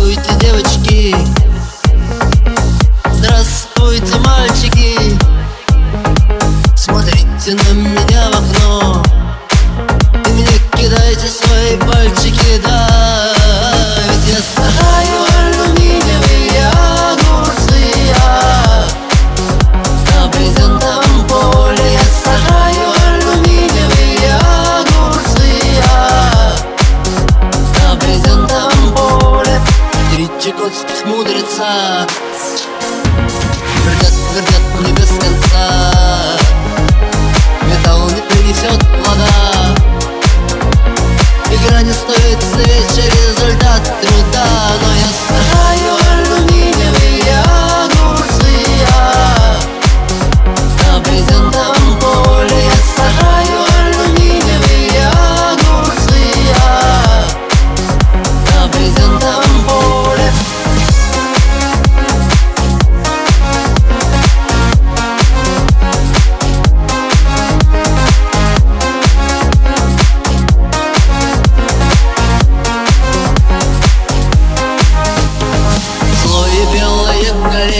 Здравствуйте, девочки Чекотских мудреца Твердят, твердят мне без конца. Металл не принесет плода. Игра не стоит свечи, результат труда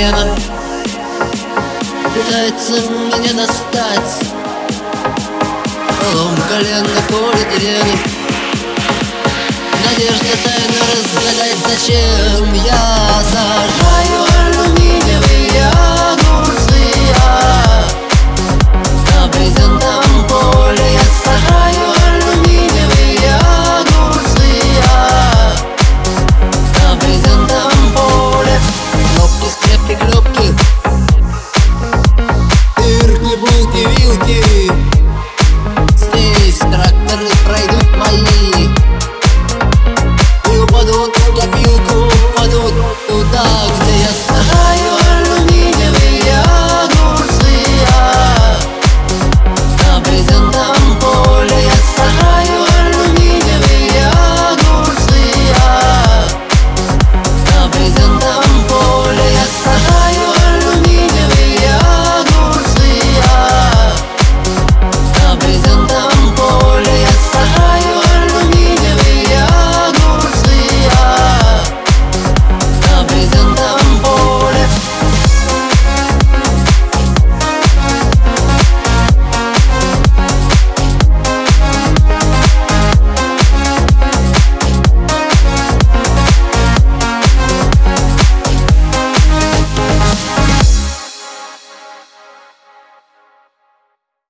колено Пытается меня достать Полом колено полиэтилена Надежда тайно разгадать Зачем я сажаю пути Здесь тракторы пройдут мои. И упадут в копилку, упадут туда, где я знаю.